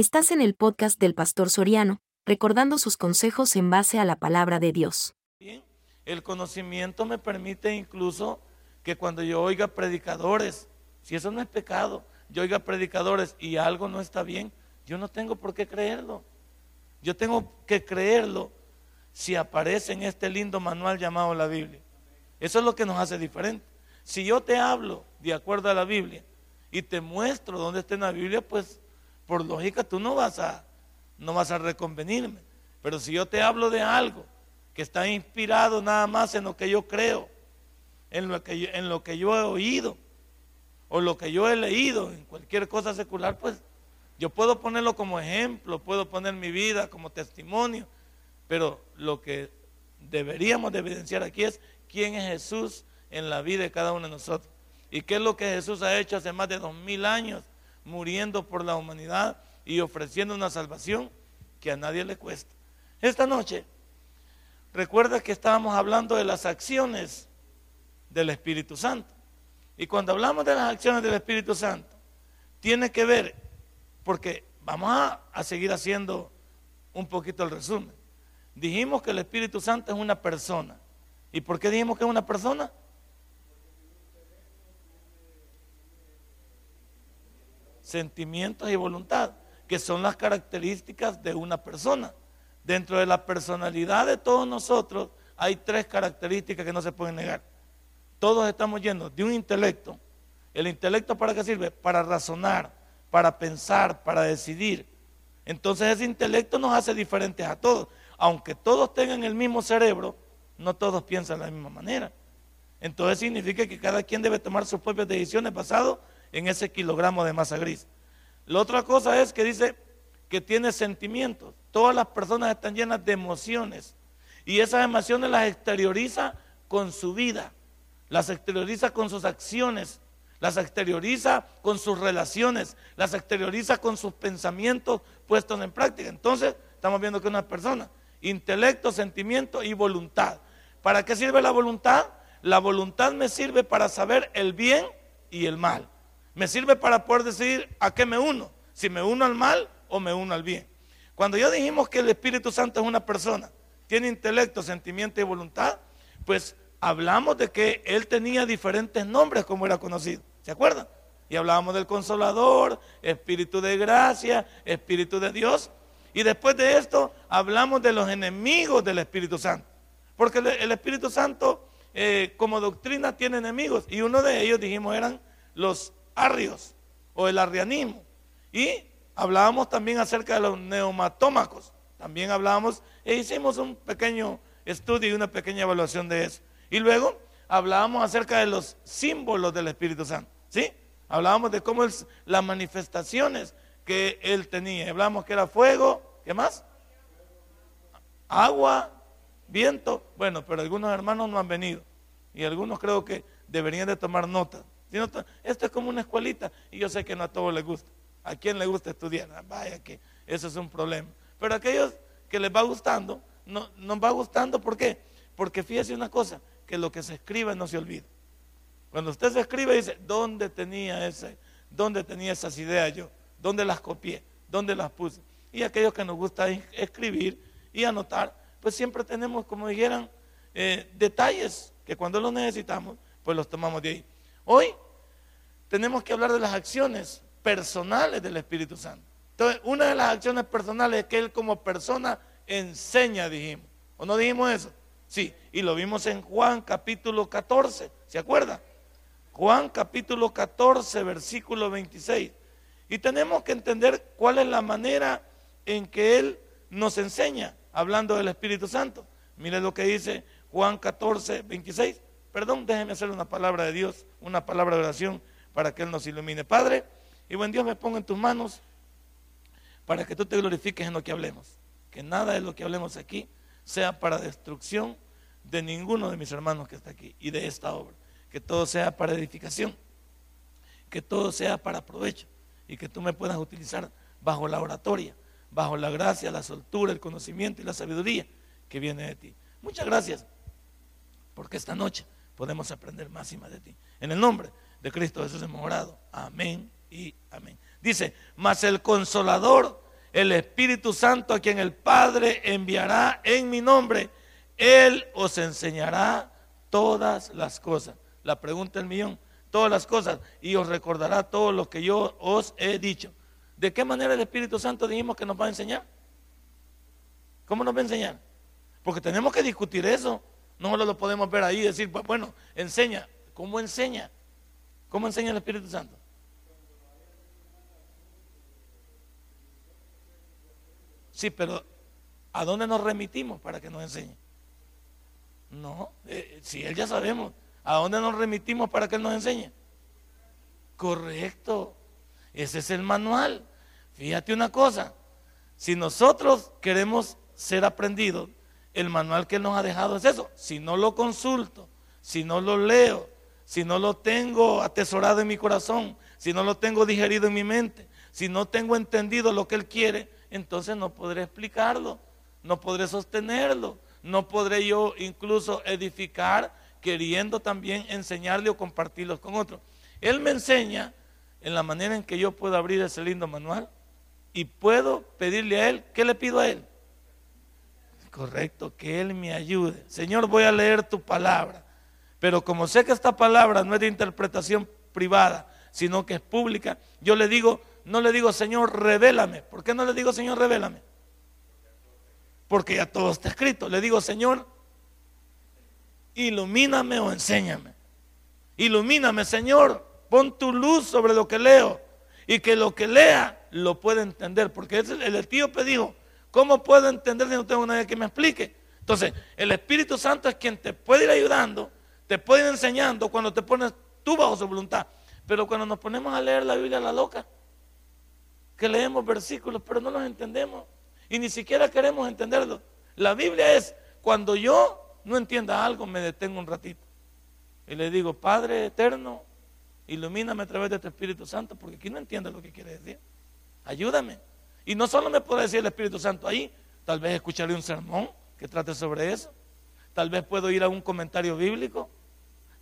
Estás en el podcast del Pastor Soriano, recordando sus consejos en base a la palabra de Dios. El conocimiento me permite incluso que cuando yo oiga predicadores, si eso no es pecado, yo oiga predicadores y algo no está bien, yo no tengo por qué creerlo. Yo tengo que creerlo si aparece en este lindo manual llamado la Biblia. Eso es lo que nos hace diferente. Si yo te hablo de acuerdo a la Biblia y te muestro dónde está en la Biblia, pues por lógica tú no vas a no vas a reconvenirme. Pero si yo te hablo de algo que está inspirado nada más en lo que yo creo, en lo que yo, en lo que yo he oído o lo que yo he leído en cualquier cosa secular, pues yo puedo ponerlo como ejemplo, puedo poner mi vida como testimonio, pero lo que deberíamos de evidenciar aquí es quién es Jesús en la vida de cada uno de nosotros. ¿Y qué es lo que Jesús ha hecho hace más de dos mil años, muriendo por la humanidad y ofreciendo una salvación que a nadie le cuesta? Esta noche, recuerda que estábamos hablando de las acciones del Espíritu Santo. Y cuando hablamos de las acciones del Espíritu Santo, tiene que ver, porque vamos a, seguir haciendo un poquito el resumen. Dijimos que el Espíritu Santo es una persona. ¿Y por qué dijimos que es una persona? Sentimientos y voluntad, que son las características de una persona. Dentro de la personalidad de todos nosotros hay tres características que no se pueden negar. Todos estamos llenos de un intelecto. ¿El intelecto para qué sirve? Para razonar, para pensar, para decidir. Entonces ese intelecto nos hace diferentes a todos. Aunque todos tengan el mismo cerebro, no todos piensan de la misma manera. Entonces significa que cada quien debe tomar sus propias decisiones basado en ese kilogramo de masa gris. La otra cosa es que dice que tiene sentimientos. Todas las personas están llenas de emociones y esas emociones las exterioriza con su vida, las exterioriza con sus acciones, las exterioriza con sus relaciones, las exterioriza con sus pensamientos puestos en práctica. Entonces, estamos viendo que una persona, intelecto, sentimiento y voluntad. ¿Para qué sirve la voluntad? La voluntad me sirve para saber el bien y el mal. Me sirve para poder decidir a qué me uno, si me uno al mal o me uno al bien. Cuando ya dijimos que el Espíritu Santo es una persona, tiene intelecto, sentimiento y voluntad, pues hablamos de que él tenía diferentes nombres como era conocido. ¿Se acuerdan? Y hablábamos del consolador, espíritu de gracia, espíritu de Dios. Y después de esto hablamos de los enemigos del Espíritu Santo. Porque el Espíritu Santo eh, como doctrina tiene enemigos. Y uno de ellos, dijimos, eran los arrios o el arrianismo. Y hablábamos también acerca de los neumatómacos. También hablábamos e hicimos un pequeño estudio y una pequeña evaluación de eso. Y luego hablábamos acerca de los símbolos del Espíritu Santo. ¿Sí? Hablábamos de cómo es, las manifestaciones que él tenía. Hablábamos que era fuego, ¿qué más? Agua, viento. Bueno, pero algunos hermanos no han venido. Y algunos creo que deberían de tomar nota. Esto es como una escuelita y yo sé que no a todos les gusta. ¿A quién le gusta estudiar? Ah, vaya que eso es un problema. Pero a aquellos que les va gustando, no, nos va gustando, ¿por qué? Porque fíjese una cosa, que lo que se escribe no se olvida. Cuando usted se escribe dice, ¿dónde tenía ese, dónde tenía esas ideas yo? ¿Dónde las copié? ¿Dónde las puse? Y aquellos que nos gusta escribir y anotar, pues siempre tenemos, como dijeran, eh, detalles que cuando los necesitamos, pues los tomamos de ahí. Hoy tenemos que hablar de las acciones personales del Espíritu Santo. Entonces, una de las acciones personales es que Él como persona enseña, dijimos. ¿O no dijimos eso? Sí, y lo vimos en Juan capítulo 14, ¿se acuerda? Juan capítulo 14, versículo 26. Y tenemos que entender cuál es la manera en que Él nos enseña, hablando del Espíritu Santo. Mire lo que dice Juan 14, 26. Perdón, déjeme hacer una palabra de Dios, una palabra de oración para que Él nos ilumine. Padre, y buen Dios me ponga en tus manos para que tú te glorifiques en lo que hablemos. Que nada de lo que hablemos aquí sea para destrucción de ninguno de mis hermanos que está aquí y de esta obra. Que todo sea para edificación, que todo sea para provecho y que tú me puedas utilizar bajo la oratoria, bajo la gracia, la soltura, el conocimiento y la sabiduría que viene de ti. Muchas gracias, porque esta noche podemos aprender más y más de ti. En el nombre de Cristo Jesús hemos orado. Amén y amén. Dice, mas el consolador el Espíritu Santo a quien el Padre enviará en mi nombre. Él os enseñará todas las cosas. La pregunta del millón, todas las cosas, y os recordará todo lo que yo os he dicho. ¿De qué manera el Espíritu Santo dijimos que nos va a enseñar? ¿Cómo nos va a enseñar? Porque tenemos que discutir eso. No lo podemos ver ahí y decir, pues, bueno, enseña. ¿Cómo enseña? ¿Cómo enseña el Espíritu Santo? Sí, pero ¿a dónde nos remitimos para que nos enseñe? No, eh, si él ya sabemos, ¿a dónde nos remitimos para que él nos enseñe? Correcto, ese es el manual. Fíjate una cosa, si nosotros queremos ser aprendidos, el manual que nos ha dejado es eso. Si no lo consulto, si no lo leo, si no lo tengo atesorado en mi corazón, si no lo tengo digerido en mi mente, si no tengo entendido lo que él quiere, entonces no podré explicarlo, no podré sostenerlo, no podré yo incluso edificar queriendo también enseñarle o compartirlos con otros. Él me enseña en la manera en que yo puedo abrir ese lindo manual y puedo pedirle a Él, ¿qué le pido a Él? Correcto, que Él me ayude. Señor, voy a leer tu palabra, pero como sé que esta palabra no es de interpretación privada, sino que es pública, yo le digo, no le digo, Señor, revélame. ¿Por qué no le digo, Señor, revélame? porque ya todo está escrito. Le digo, Señor, ilumíname o enséñame. Ilumíname, Señor, pon tu luz sobre lo que leo y que lo que lea lo pueda entender. Porque el etíope dijo, ¿cómo puedo entender si no tengo nadie que me explique? Entonces, el Espíritu Santo es quien te puede ir ayudando, te puede ir enseñando cuando te pones tú bajo su voluntad. Pero cuando nos ponemos a leer la Biblia a la loca, que leemos versículos, pero no los entendemos y ni siquiera queremos entenderlo. La Biblia es, cuando yo no entienda algo, me detengo un ratito y le digo, Padre eterno, ilumíname a través de tu Espíritu Santo, porque aquí no entiendo lo que quiere decir. Ayúdame. Y no solo me puede decir el Espíritu Santo ahí, tal vez escucharé un sermón que trate sobre eso, tal vez puedo ir a un comentario bíblico,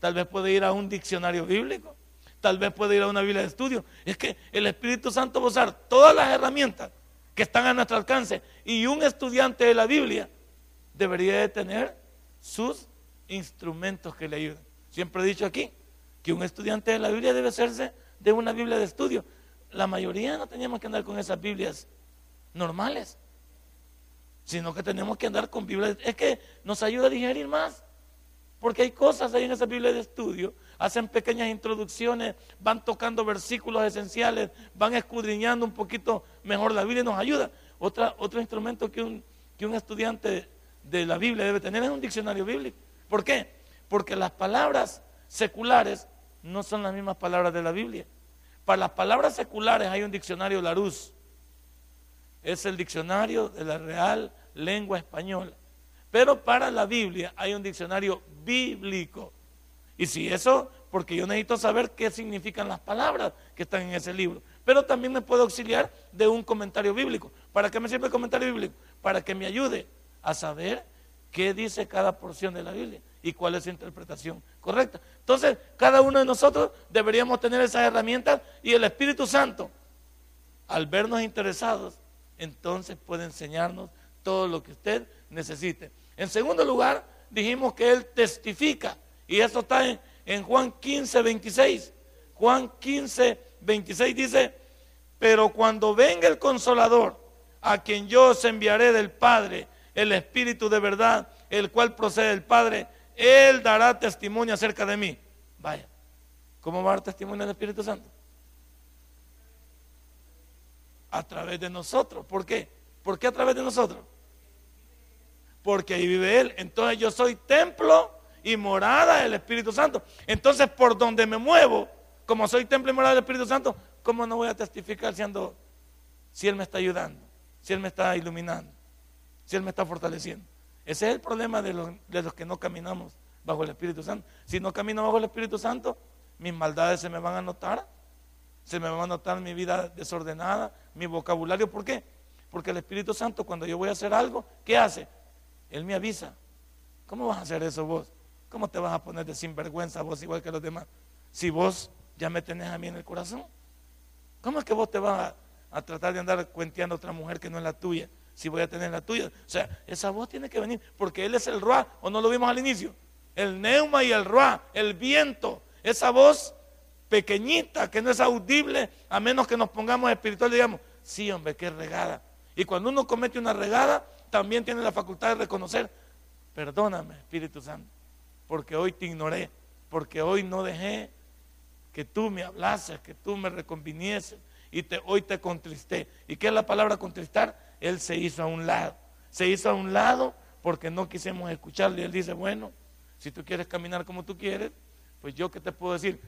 tal vez puedo ir a un diccionario bíblico, tal vez puedo ir a una Biblia de estudio. Es que el Espíritu Santo va a usar todas las herramientas que están a nuestro alcance. Y un estudiante de la Biblia debería de tener sus instrumentos que le ayuden. Siempre he dicho aquí que un estudiante de la Biblia debe hacerse de una Biblia de estudio. La mayoría no teníamos que andar con esas Biblias normales, sino que tenemos que andar con Biblias. Es que nos ayuda a digerir más, porque hay cosas ahí en esa Biblia de estudio hacen pequeñas introducciones, van tocando versículos esenciales, van escudriñando un poquito mejor la Biblia y nos ayuda. Otra, otro instrumento que un, que un estudiante de la Biblia debe tener es un diccionario bíblico. ¿Por qué? Porque las palabras seculares no son las mismas palabras de la Biblia. Para las palabras seculares hay un diccionario Larousse. Es el diccionario de la Real Lengua Española. Pero para la Biblia hay un diccionario bíblico. Y si eso, porque yo necesito saber qué significan las palabras que están en ese libro. Pero también me puedo auxiliar de un comentario bíblico. ¿Para qué me sirve el comentario bíblico? Para que me ayude a saber qué dice cada porción de la Biblia y cuál es su interpretación correcta. Entonces, cada uno de nosotros deberíamos tener esas herramientas y el Espíritu Santo, al vernos interesados, entonces puede enseñarnos todo lo que usted necesite. En segundo lugar, dijimos que Él testifica y eso está en, Juan 15, 26. Juan 15, 26 dice, pero cuando venga el consolador, a quien yo os enviaré del Padre, el Espíritu de verdad, el cual procede del Padre, Él dará testimonio acerca de mí. Vaya, ¿cómo va a dar testimonio del Espíritu Santo? A través de nosotros. ¿Por qué? ¿Por qué a través de nosotros? Porque ahí vive Él. Entonces yo soy templo y morada del Espíritu Santo. Entonces, por donde me muevo, como soy templo y morada del Espíritu Santo, ¿cómo no voy a testificar siendo, si Él me está ayudando, si Él me está iluminando, si Él me está fortaleciendo? Ese es el problema de los, de los que no caminamos bajo el Espíritu Santo. Si no camino bajo el Espíritu Santo, mis maldades se me van a notar, se me va a notar mi vida desordenada, mi vocabulario. ¿Por qué? Porque el Espíritu Santo, cuando yo voy a hacer algo, ¿qué hace? Él me avisa. ¿Cómo vas a hacer eso vos? ¿Cómo te vas a poner de sinvergüenza vos igual que los demás? Si vos ya me tenés a mí en el corazón. ¿Cómo es que vos te vas a tratar de andar cuenteando a otra mujer que no es la tuya, si voy a tener la tuya. O sea, esa voz tiene que venir, porque Él es el Ruah, o no lo vimos al inicio. El neuma y el Ruah, el viento, esa voz pequeñita que no es audible, a menos que nos pongamos espiritual, digamos, sí, hombre, qué regada. Y cuando uno comete una regada, también tiene la facultad de reconocer, perdóname, Espíritu Santo, porque hoy te ignoré, porque hoy no dejé que tú me hablases, que tú me reconvinieses y hoy te contristé. ¿Y qué es la palabra contristar? Él se hizo a un lado. Se hizo a un lado porque no quisimos escucharle. Y él dice, bueno, si tú quieres caminar como tú quieres, pues yo qué te puedo decir.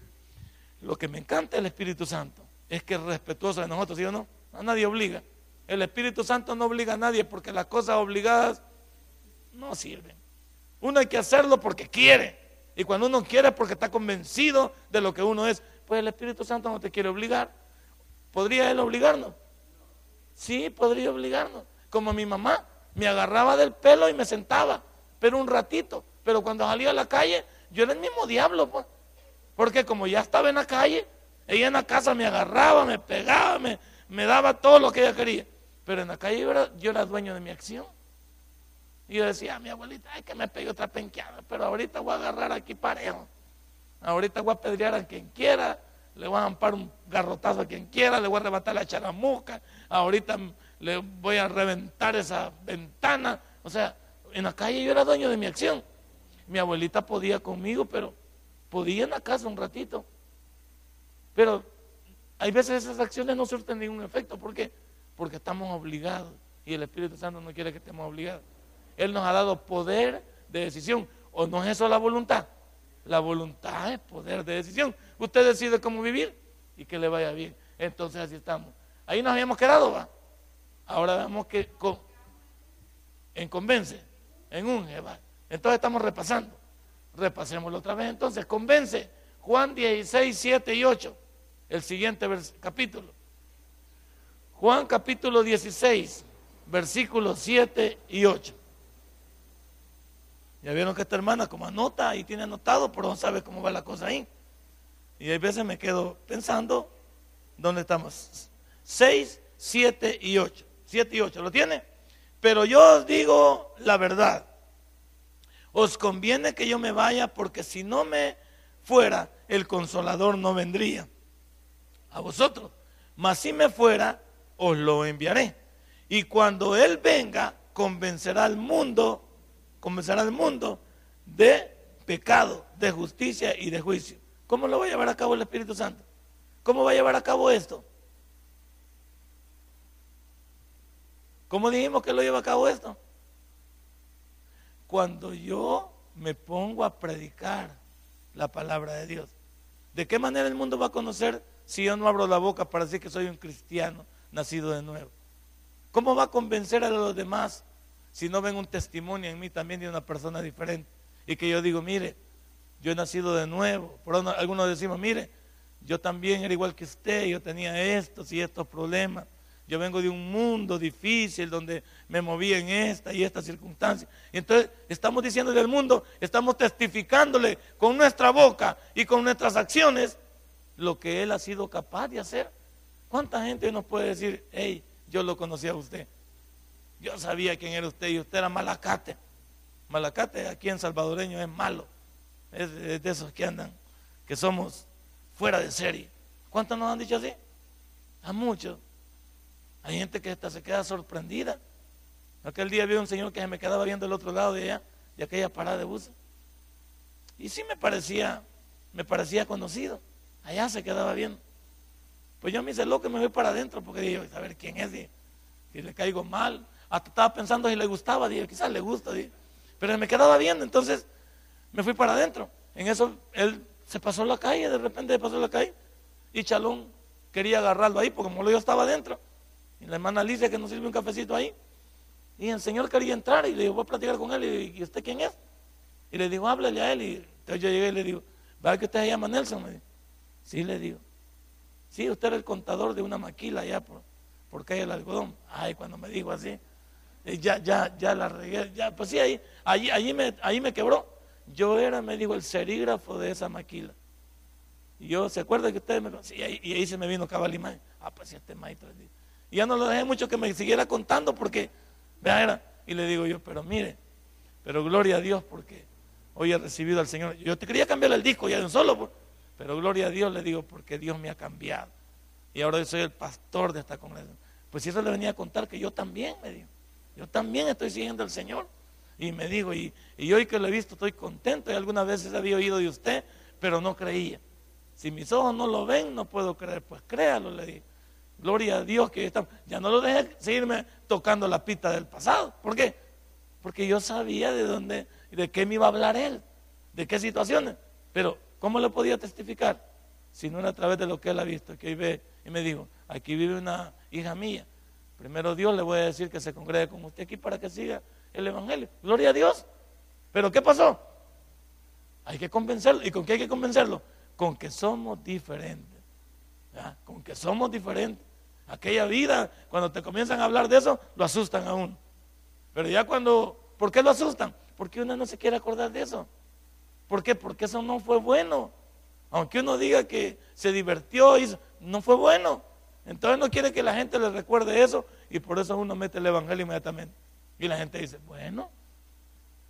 Lo que me encanta del Espíritu Santo es que es respetuoso de nosotros, ¿sí o no? A nadie obliga. El Espíritu Santo no obliga a nadie porque las cosas obligadas no sirven. Uno hay que hacerlo porque quiere. Y cuando uno quiere porque está convencido de lo que uno es, pues el Espíritu Santo no te quiere obligar. ¿Podría Él obligarnos? Sí, podría obligarnos. Como mi mamá, me agarraba del pelo y me sentaba, pero un ratito. Pero cuando salía a la calle, yo era el mismo diablo, pues. Porque como ya estaba en la calle, ella en la casa me agarraba, me pegaba, me, me daba todo lo que ella quería. Pero en la calle yo era, dueño de mi acción. Y yo decía, a mi abuelita, ay, que me pegue otra penqueada, pero ahorita voy a agarrar aquí parejo. Ahorita voy a pedrear a quien quiera, le voy a ampar un garrotazo a quien quiera, le voy a arrebatar la charamuca, ahorita le voy a reventar esa ventana. O sea, en la calle yo era dueño de mi acción. Mi abuelita podía conmigo, pero podía en la casa un ratito. Pero hay veces esas acciones no surten ningún efecto. ¿Por qué? Porque estamos obligados y el Espíritu Santo no quiere que estemos obligados. Él nos ha dado poder de decisión. ¿O no es eso la voluntad? La voluntad es poder de decisión. Usted decide cómo vivir y que le vaya bien. Entonces así estamos. Ahí nos habíamos quedado, ¿va? Ahora vemos que en convence, en un va. Entonces estamos repasando. Repasémoslo otra vez entonces. Convence. Juan 16, 7 y 8. El siguiente capítulo. Juan capítulo 16, versículos 7 y 8. Ya vieron que esta hermana como anota y tiene anotado, pero no sabe cómo va la cosa ahí. Y hay veces me quedo pensando, ¿dónde estamos? 6, 7 y 8. 7 y 8, ¿lo tiene? Pero yo os digo la verdad. Os conviene que yo me vaya porque si no me fuera, el consolador no vendría a vosotros. Mas si me fuera, os lo enviaré. Y cuando Él venga, convencerá al mundo convencer al mundo de pecado, de justicia y de juicio. ¿Cómo lo va a llevar a cabo el Espíritu Santo? ¿Cómo va a llevar a cabo esto? ¿Cómo dijimos que lo lleva a cabo esto? Cuando yo me pongo a predicar la palabra de Dios. ¿De qué manera el mundo va a conocer si yo no abro la boca para decir que soy un cristiano nacido de nuevo? ¿Cómo va a convencer a los demás si no ven un testimonio en mí también de una persona diferente. Y que yo digo, mire, yo he nacido de nuevo. Por algunos decimos, mire, yo también era igual que usted, yo tenía estos y estos problemas. Yo vengo de un mundo difícil donde me movía en esta y esta circunstancia. Y entonces estamos diciéndole al mundo, estamos testificándole con nuestra boca y con nuestras acciones lo que Él ha sido capaz de hacer. ¿Cuánta gente nos puede decir, hey, yo lo conocí a usted? Yo sabía quién era usted y usted era malacate. Malacate aquí en salvadoreño es malo. Es de, esos que andan, que somos fuera de serie. ¿Cuántos nos han dicho así? A muchos. Hay gente que hasta se queda sorprendida. Aquel día vi un señor que se me quedaba viendo el otro lado de allá, de aquella parada de buses. Y sí me parecía, me parecía conocido. Allá se quedaba viendo. Pues yo me hice loco y me voy para adentro porque digo, a ver quién es, y le caigo mal. Hasta estaba pensando si le gustaba, dije, quizás le gusta, pero me quedaba viendo, entonces me fui para adentro. En eso él se pasó la calle, de repente se pasó la calle, y Chalón quería agarrarlo ahí, porque como yo estaba adentro, y la hermana Alicia que nos sirve un cafecito ahí, y el señor quería entrar, y le digo, voy a platicar con él, y, usted quién es? Y le digo, háblale a él, y entonces yo llegué y le digo, ¿va que usted se llama Nelson? Sí, le digo, sí, usted era el contador de una maquila allá por, por calle el algodón. Ay, cuando me dijo así, eh, ya, ya, ya la regué, ya, pues sí, ahí, allí, allí, me, ahí me quebró. Yo era, me dijo, el serígrafo de esa maquila. Y yo, ¿se acuerda que ustedes me.? Sí, y ahí se me vino cabal imagen. Ah, pues sí, este maestro. Y ya no lo dejé mucho que me siguiera contando porque, vea, era. Y le digo yo, pero mire, pero gloria a Dios porque hoy he recibido al Señor. Yo te quería cambiar el disco ya de un solo, pero gloria a Dios le digo porque Dios me ha cambiado. Y ahora yo soy el pastor de esta congregación. Pues si eso le venía a contar que yo también, me dijo. Yo también estoy siguiendo al Señor. Y me dijo, y, y hoy que lo he visto estoy contento. Y algunas veces había oído de usted, pero no creía. Si mis ojos no lo ven, no puedo creer. Pues créalo, le dije. Gloria a Dios que está. Ya no lo dejé seguirme tocando la pista del pasado. ¿Por qué? Porque yo sabía de dónde, de qué me iba a hablar él, de qué situaciones. Pero, ¿cómo le podía testificar? Si no era a través de lo que él ha visto, que ve y me dijo, aquí vive una hija mía. Primero Dios le voy a decir que se congregue con usted aquí para que siga el Evangelio. Gloria a Dios. Pero ¿qué pasó? Hay que convencerlo. ¿Y con qué hay que convencerlo? Con que somos diferentes. Con que somos diferentes. Aquella vida, cuando te comienzan a hablar de eso, lo asustan a uno. Pero ya cuando, ¿por qué lo asustan? Porque uno no se quiere acordar de eso. ¿Por qué? Porque eso no fue bueno. Aunque uno diga que se divirtió, hizo, no fue bueno. Entonces no quiere que la gente le recuerde eso y por eso uno mete el evangelio inmediatamente. Y la gente dice, bueno,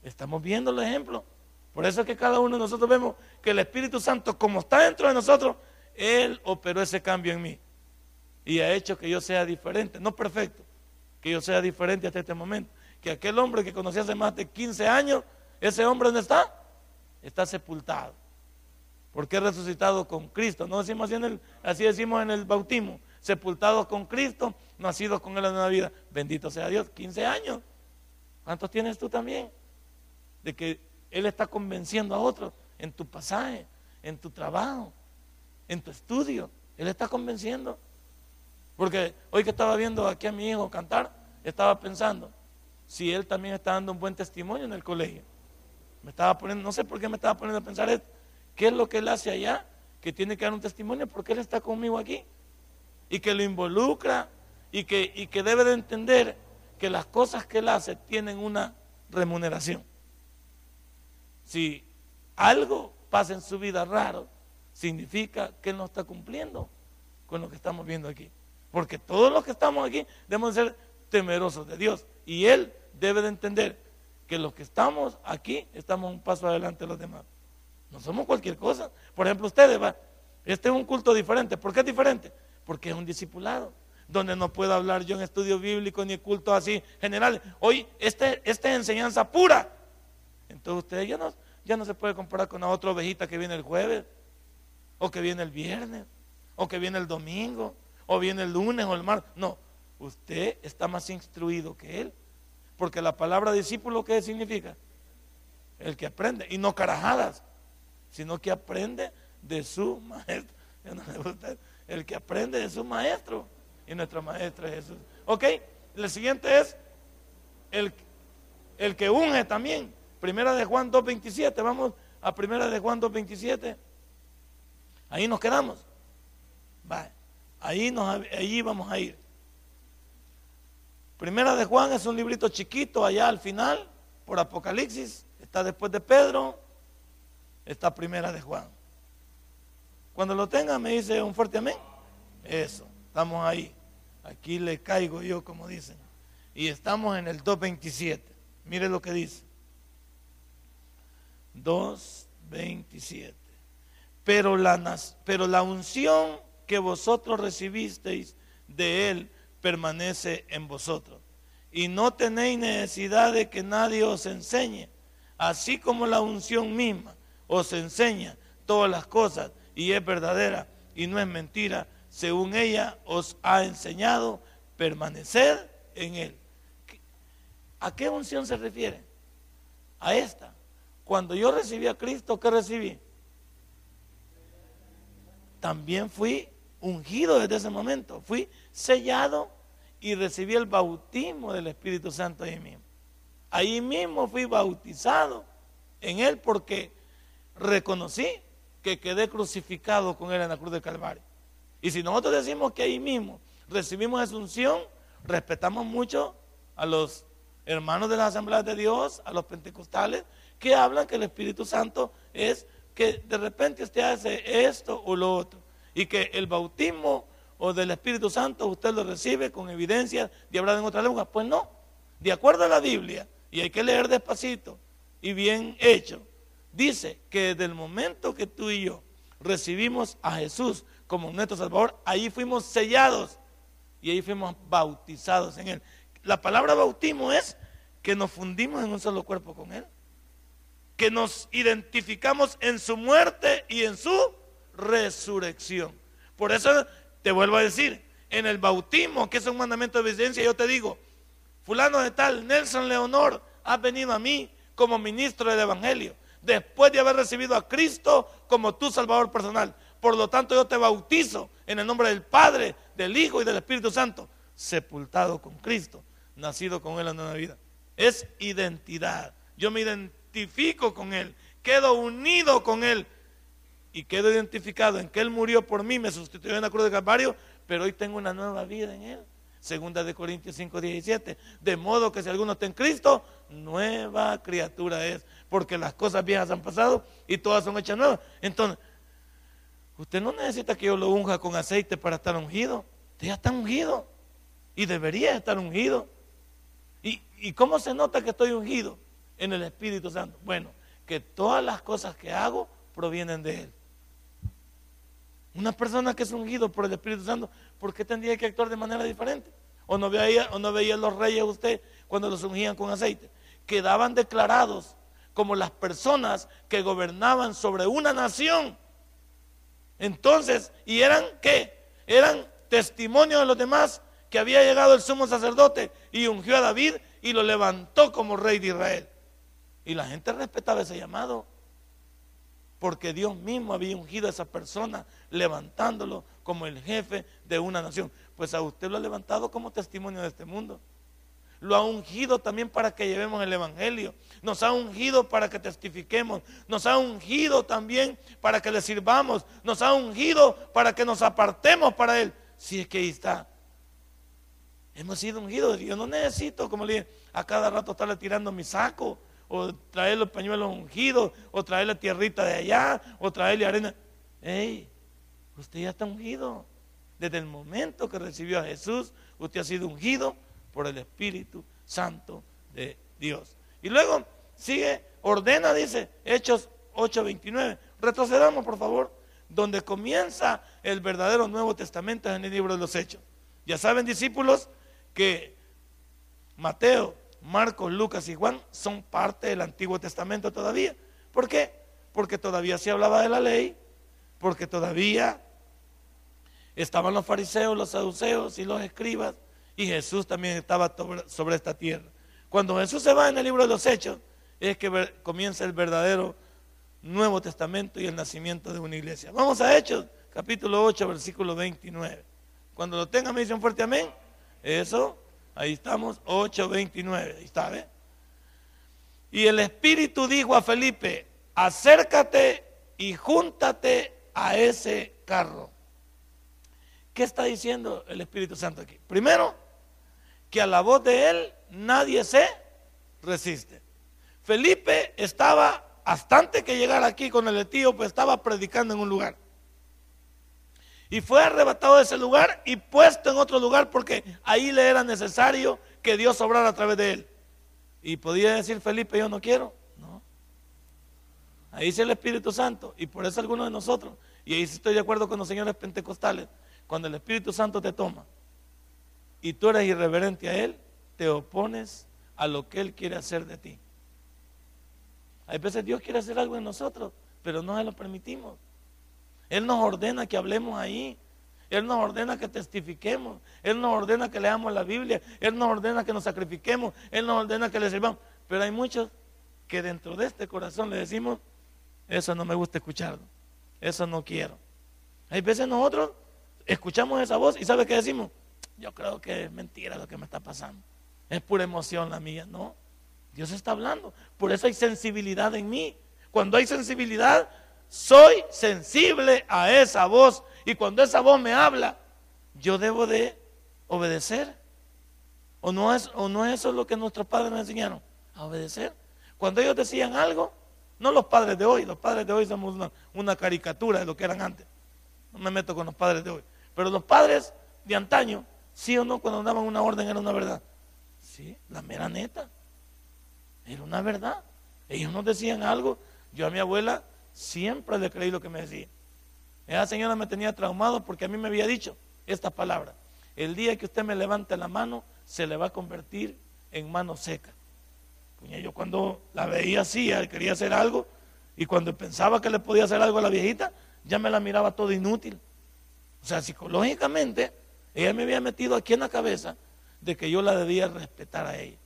estamos viendo el ejemplo. Por eso es que cada uno de nosotros vemos que el Espíritu Santo, como está dentro de nosotros, Él operó ese cambio en mí. Y ha hecho que yo sea diferente, no perfecto, que yo sea diferente hasta este momento. Que aquel hombre que conocí hace más de 15 años, ese hombre ¿dónde está? Está sepultado. Porque he resucitado con Cristo. No decimos así, en el, así decimos en el bautismo. Sepultados con Cristo, nacidos con Él en una vida. Bendito sea Dios. 15 años. ¿Cuántos tienes tú también? De que Él está convenciendo a otros en tu pasaje, en tu trabajo, en tu estudio. Él está convenciendo. Porque hoy que estaba viendo aquí a mi hijo cantar, estaba pensando si él también está dando un buen testimonio en el colegio. Me estaba poniendo, no sé por qué me estaba poniendo a pensar esto. ¿Qué es lo que él hace allá? Que tiene que dar un testimonio porque él está conmigo aquí. Y que lo involucra y que, y que debe de entender que las cosas que él hace tienen una remuneración. Si algo pasa en su vida raro, significa que él no está cumpliendo con lo que estamos viendo aquí. Porque todos los que estamos aquí debemos ser temerosos de Dios. Y él debe de entender que los que estamos aquí estamos un paso adelante de los demás. No somos cualquier cosa. Por ejemplo, ustedes, va, este es un culto diferente. ¿Por qué es diferente? Porque es un discipulado, donde no puedo hablar yo en estudio bíblico ni culto así general. Hoy, este, esta es enseñanza pura. Entonces ustedes ya no, ya no se puede comparar con la otra ovejita que viene el jueves, o que viene el viernes, o que viene el domingo, o viene el lunes o el martes. No, usted está más instruido que él. Porque la palabra discípulo, ¿qué significa? El que aprende, y no carajadas sino que aprende de su maestro. El que aprende de su maestro. Y nuestro maestro es Jesús. Ok, el siguiente es el, el que unge también. Primera de Juan 2.27. Vamos a primera de Juan 2.27. Ahí nos quedamos. Ahí, nos, ahí vamos a ir. Primera de Juan es un librito chiquito allá al final, por Apocalipsis. Está después de Pedro esta primera de Juan. Cuando lo tenga me dice un fuerte amén. Eso, estamos ahí. Aquí le caigo yo, como dicen. Y estamos en el 2.27. Mire lo que dice. 2.27. Pero la, pero la unción que vosotros recibisteis de Él permanece en vosotros. Y no tenéis necesidad de que nadie os enseñe, así como la unción misma os enseña todas las cosas y es verdadera y no es mentira, según ella os ha enseñado, permanecer en él. ¿A qué unción se refiere? A esta. Cuando yo recibí a Cristo, ¿qué recibí? También fui ungido desde ese momento. Fui sellado y recibí el bautismo del Espíritu Santo ahí mismo. Ahí mismo fui bautizado en Él porque reconocí que quedé crucificado con Él en la cruz del Calvario. Y si nosotros decimos que ahí mismo recibimos esa unción, respetamos mucho a los hermanos de la Asamblea de Dios, a los pentecostales, que hablan que el Espíritu Santo es que de repente usted hace esto o lo otro. Y que el bautismo o del Espíritu Santo, usted lo recibe con evidencia de hablar en otra lengua. Pues no, de acuerdo a la Biblia, y hay que leer despacito y bien hecho, dice que desde el momento que tú y yo recibimos a Jesús como nuestro Salvador, ahí fuimos sellados y ahí fuimos bautizados en Él. La palabra bautismo es que nos fundimos en un solo cuerpo con Él, que nos identificamos en su muerte y en su resurrección. Por eso te vuelvo a decir, en el bautismo, que es un mandamiento de obediencia, yo te digo, fulano de tal, Nelson Leonor, has venido a mí como ministro del Evangelio, después de haber recibido a Cristo como tu Salvador personal. Por lo tanto, yo te bautizo en el nombre del Padre, del Hijo y del Espíritu Santo, sepultado con Cristo, nacido con Él en la vida. Es identidad. Yo me identifico con Él, quedo unido con Él y quedo identificado en que Él murió por mí, me sustituyó en la cruz de Calvario, pero hoy tengo una nueva vida en Él. Segunda de Corintios 5, 17. De modo que si alguno está en Cristo, nueva criatura es. Porque las cosas viejas han pasado y todas son hechas nuevas. Entonces, usted no necesita que yo lo unja con aceite para estar ungido. Usted ya está ungido. Y debería estar ungido. ¿Y, ¿Y cómo se nota que estoy ungido? En el Espíritu Santo. Bueno, que todas las cosas que hago provienen de Él. Una persona que es ungido por el Espíritu Santo, ¿por qué tendría que actuar de manera diferente? ¿O no veía, o no veía los reyes usted cuando los ungían con aceite? Quedaban declarados como las personas que gobernaban sobre una nación. Entonces, ¿y eran qué? Eran testimonio de los demás que había llegado el sumo sacerdote y ungió a David y lo levantó como rey de Israel. Y la gente respetaba ese llamado porque Dios mismo había ungido a esa persona, levantándolo como el jefe de una nación. Pues a usted lo ha levantado como testimonio de este mundo. Lo ha ungido también para que llevemos el Evangelio. Nos ha ungido para que testifiquemos. Nos ha ungido también para que le sirvamos. Nos ha ungido para que nos apartemos para Él. Si es que ahí está. Hemos sido ungidos. Yo no necesito, como le dije, a cada rato estarle tirando mi saco o traer los pañuelos ungidos, o traer la tierrita de allá, o traerle arena. ¡Ey! Usted ya está ungido. Desde el momento que recibió a Jesús, usted ha sido ungido por el Espíritu Santo de Dios. Y luego sigue, ordena, dice, Hechos 8:29. Retrocedamos, por favor, donde comienza el verdadero Nuevo Testamento en el libro de los Hechos. Ya saben, discípulos, que Mateo, Marcos, Lucas y Juan son parte del Antiguo Testamento todavía. ¿Por qué? Porque todavía se hablaba de la ley, porque todavía estaban los fariseos, los saduceos y los escribas, y Jesús también estaba sobre esta tierra. Cuando Jesús se va en el libro de los Hechos, es que comienza el verdadero Nuevo Testamento y el nacimiento de una iglesia. Vamos a Hechos, capítulo 8, versículo 29. Cuando lo tengan, me dicen fuerte amén. Eso Ahí estamos, 8.29. Ahí está, ¿ve? Y el Espíritu dijo a Felipe, acércate y júntate a ese carro. ¿Qué está diciendo el Espíritu Santo aquí? Primero, que a la voz de él nadie se resiste. Felipe estaba, hasta antes que llegara aquí con el etíope, estaba predicando en un lugar. Y fue arrebatado de ese lugar y puesto en otro lugar porque ahí le era necesario que Dios obrara a través de él. Y podía decir Felipe, yo no quiero. No. Ahí dice el Espíritu Santo. Y por eso algunos de nosotros, y ahí estoy de acuerdo con los señores pentecostales, cuando el Espíritu Santo te toma y tú eres irreverente a Él, te opones a lo que Él quiere hacer de ti. Hay veces Dios quiere hacer algo en nosotros, pero no se lo permitimos. Él nos ordena que hablemos ahí. Él nos ordena que testifiquemos. Él nos ordena que leamos la Biblia. Él nos ordena que nos sacrifiquemos. Él nos ordena que le sirvamos. Pero hay muchos que dentro de este corazón le decimos, eso no me gusta escucharlo. Eso no quiero. Hay veces nosotros escuchamos esa voz y ¿sabe qué decimos? Yo creo que es mentira lo que me está pasando. Es pura emoción la mía. No, Dios está hablando. Por eso hay sensibilidad en mí. Cuando hay sensibilidad, soy sensible a esa voz y cuando esa voz me habla, yo debo de obedecer. ¿O no es, o no eso lo que nuestros padres nos enseñaron? A obedecer. Cuando ellos decían algo, no los padres de hoy, los padres de hoy somos una, una caricatura de lo que eran antes. No me meto con los padres de hoy. Pero los padres de antaño, sí o no, cuando daban una orden era una verdad. Sí, la mera neta. Era una verdad. Ellos nos decían algo. Yo a mi abuela siempre le creí lo que me decía. Esa señora me tenía traumado porque a mí me había dicho esta palabra. El día que usted me levante la mano, se le va a convertir en mano seca. yo cuando la veía así, quería hacer algo, y cuando pensaba que le podía hacer algo a la viejita, ya me la miraba todo inútil. O sea, psicológicamente, ella me había metido aquí en la cabeza de que yo la debía respetar a ella.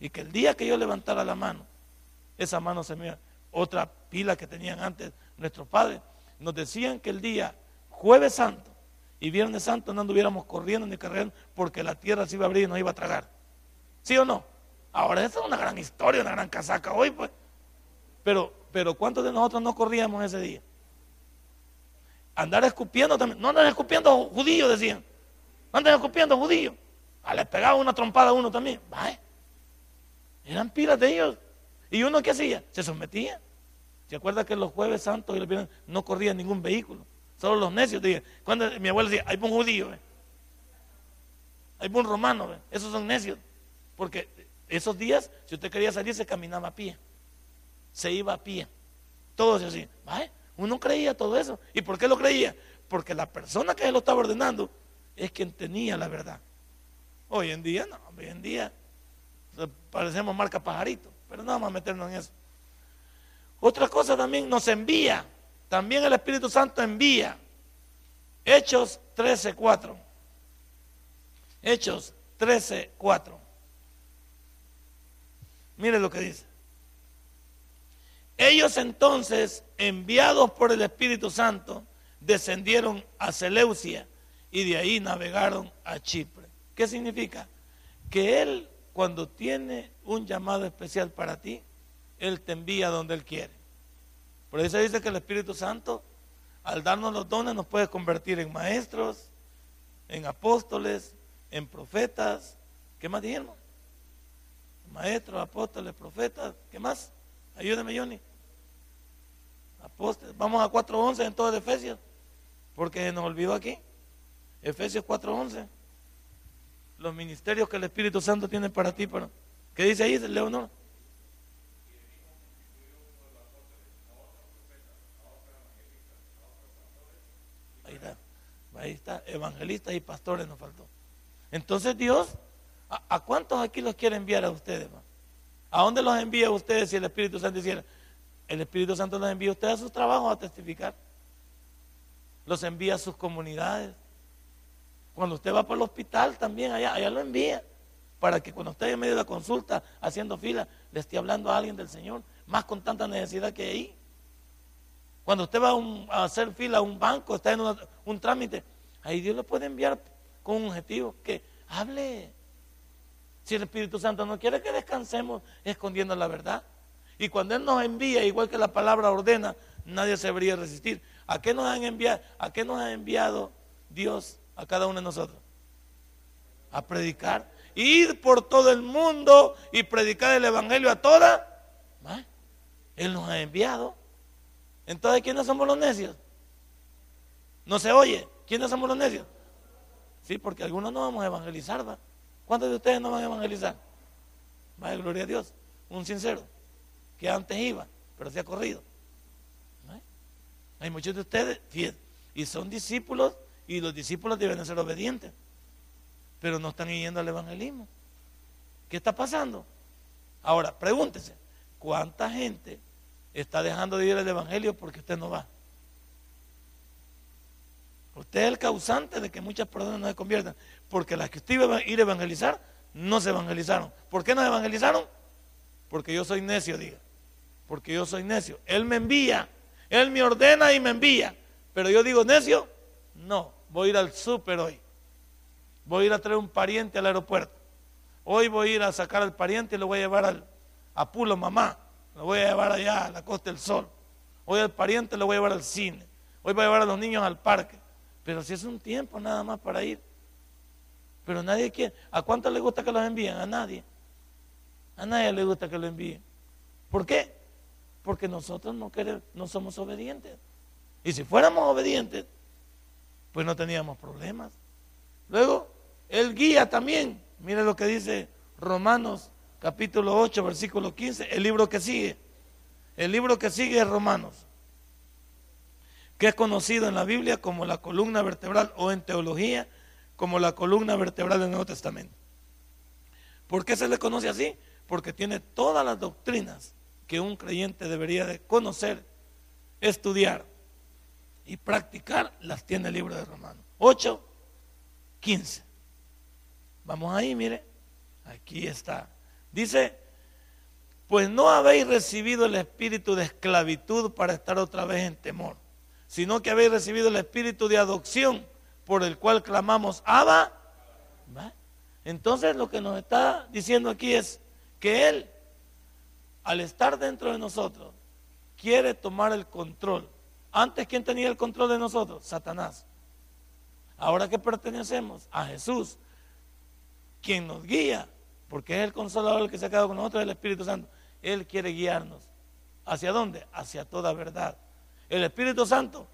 Y que el día que yo levantara la mano, esa mano se me otra pila que tenían antes nuestros padres, nos decían que el día jueves santo y viernes santo no anduviéramos corriendo ni cargando porque la tierra se iba a abrir y nos iba a tragar. ¿Sí o no? Ahora esa es una gran historia, una gran casaca hoy, pues. Pero, pero ¿cuántos de nosotros no corríamos ese día? Andar escupiendo también. No andan escupiendo judíos, decían. No andan escupiendo judíos. Ah, les pegaba una trompada a uno también. Eran pilas de ellos. ¿Y uno qué hacía? Se sometía. ¿Se acuerda que los jueves santos y los viernes no corría ningún vehículo? Solo los necios. Cuando mi abuelo decía, hay un judío, hay un romano, esos son necios. Porque esos días, si usted quería salir, se caminaba a pie. Se iba a pie. Todo así. Uno creía todo eso. ¿Y por qué lo creía? Porque la persona que se lo estaba ordenando es quien tenía la verdad. Hoy en día, no, hoy en día parecemos marca pajarito, pero no vamos a meternos en eso. Otra cosa también nos envía, también el Espíritu Santo envía. Hechos 13:4. Hechos 13:4. Mire lo que dice. Ellos entonces, enviados por el Espíritu Santo, descendieron a Seleucia y de ahí navegaron a Chipre. ¿Qué significa? Que Él, cuando tiene un llamado especial para ti, Él te envía donde Él quiere. Por eso dice que el Espíritu Santo, al darnos los dones, nos puede convertir en maestros, en apóstoles, en profetas. ¿Qué más dijimos? maestros, apóstoles, profetas, ¿qué más? Ayúdeme, Johnny. Apóstoles. Vamos a 4.11 en todo el Efesios, porque nos olvidó aquí. Efesios 4.11. Los ministerios que el Espíritu Santo tiene para ti. Para... ¿Qué dice ahí, Leonor? Ahí está. Ahí está. Evangelistas y pastores nos faltó. Entonces Dios ¿A, cuántos aquí los quiere enviar a ustedes? ¿A dónde los envía a ustedes si el Espíritu Santo hiciera? El Espíritu Santo los envía a ustedes a sus trabajos a testificar. Los envía a sus comunidades. Cuando usted va por el hospital también, allá, allá lo envía. Para que cuando esté en medio de la consulta, haciendo fila, le esté hablando a alguien del Señor. Más con tanta necesidad que ahí. Cuando usted va a, hacer fila a un banco, está en un trámite, ahí Dios le puede enviar con un objetivo que hable. Si el Espíritu Santo no quiere que descansemos escondiendo la verdad. Y cuando Él nos envía, igual que la palabra ordena, nadie se debería resistir. ¿A qué nos han enviado, a qué nos ha enviado Dios a cada uno de nosotros? A predicar. Ir por todo el mundo y predicar el Evangelio a toda. Él nos ha enviado. Entonces, ¿quiénes somos los necios? No se oye. ¿Quiénes somos los necios? Sí, porque algunos no vamos a evangelizar, ¿va? ¿Cuántos de ustedes no van a evangelizar? Vaya, gloria a Dios. Un sincero, que antes iba, pero se ha corrido. Hay muchos de ustedes, y son discípulos, y los discípulos deben ser obedientes, pero no están yendo al evangelismo. ¿Qué está pasando? Ahora, pregúntese, ¿cuánta gente está dejando de ir al evangelio porque usted no va? Usted es el causante de que muchas personas no se conviertan. Porque las que usted iba a ir a evangelizar, no se evangelizaron. ¿Por qué no se evangelizaron? Porque yo soy necio, diga. Porque yo soy necio. Él me envía. Él me ordena y me envía. Pero yo digo, necio, no. Voy a ir al súper hoy. Voy a ir a traer un pariente al aeropuerto. Hoy voy a ir a sacar al pariente y lo voy a llevar al, a Pulo Mamá. Lo voy a llevar allá a la Costa del Sol. Hoy al pariente lo voy a llevar al cine. Hoy voy a llevar a los niños al parque. Pero si es un tiempo nada más para ir. Pero nadie quiere. ¿A cuánto le gusta que los envíen? A nadie. A nadie le gusta que lo envíen. ¿Por qué? Porque nosotros no, queremos, no somos obedientes. Y si fuéramos obedientes, pues no teníamos problemas. Luego, Él guía también. Mire lo que dice Romanos capítulo 8, versículo 15, el libro que sigue. El libro que sigue es Romanos, que es conocido en la Biblia como la columna vertebral o en teología como la columna vertebral del Nuevo Testamento. ¿Por qué se le conoce así? Porque tiene todas las doctrinas que un creyente debería de conocer, estudiar y practicar, las tiene el libro de Romanos. 8, 15. Vamos ahí, mire. Aquí está. Dice, pues no habéis recibido el espíritu de esclavitud para estar otra vez en temor, sino que habéis recibido el espíritu de adopción por el cual clamamos, Abba. Entonces lo que nos está diciendo aquí es que Él, al estar dentro de nosotros, quiere tomar el control. Antes, ¿quién tenía el control de nosotros? Satanás. Ahora que pertenecemos a Jesús, quien nos guía, porque es el consolador el que se ha quedado con nosotros, el Espíritu Santo. Él quiere guiarnos. ¿Hacia dónde? Hacia toda verdad. El Espíritu Santo,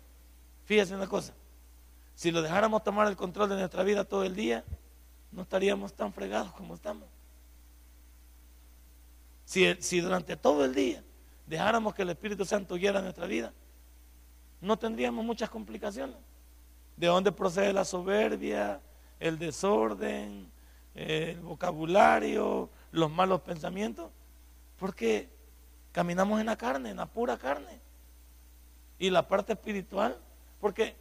fíjese una cosa, si lo dejáramos tomar el control de nuestra vida todo el día, no estaríamos tan fregados como estamos. Si, si durante todo el día dejáramos que el Espíritu Santo guiara nuestra vida, no tendríamos muchas complicaciones. ¿De dónde procede la soberbia, el desorden, el vocabulario, los malos pensamientos? Porque caminamos en la carne, en la pura carne. Y la parte espiritual, porque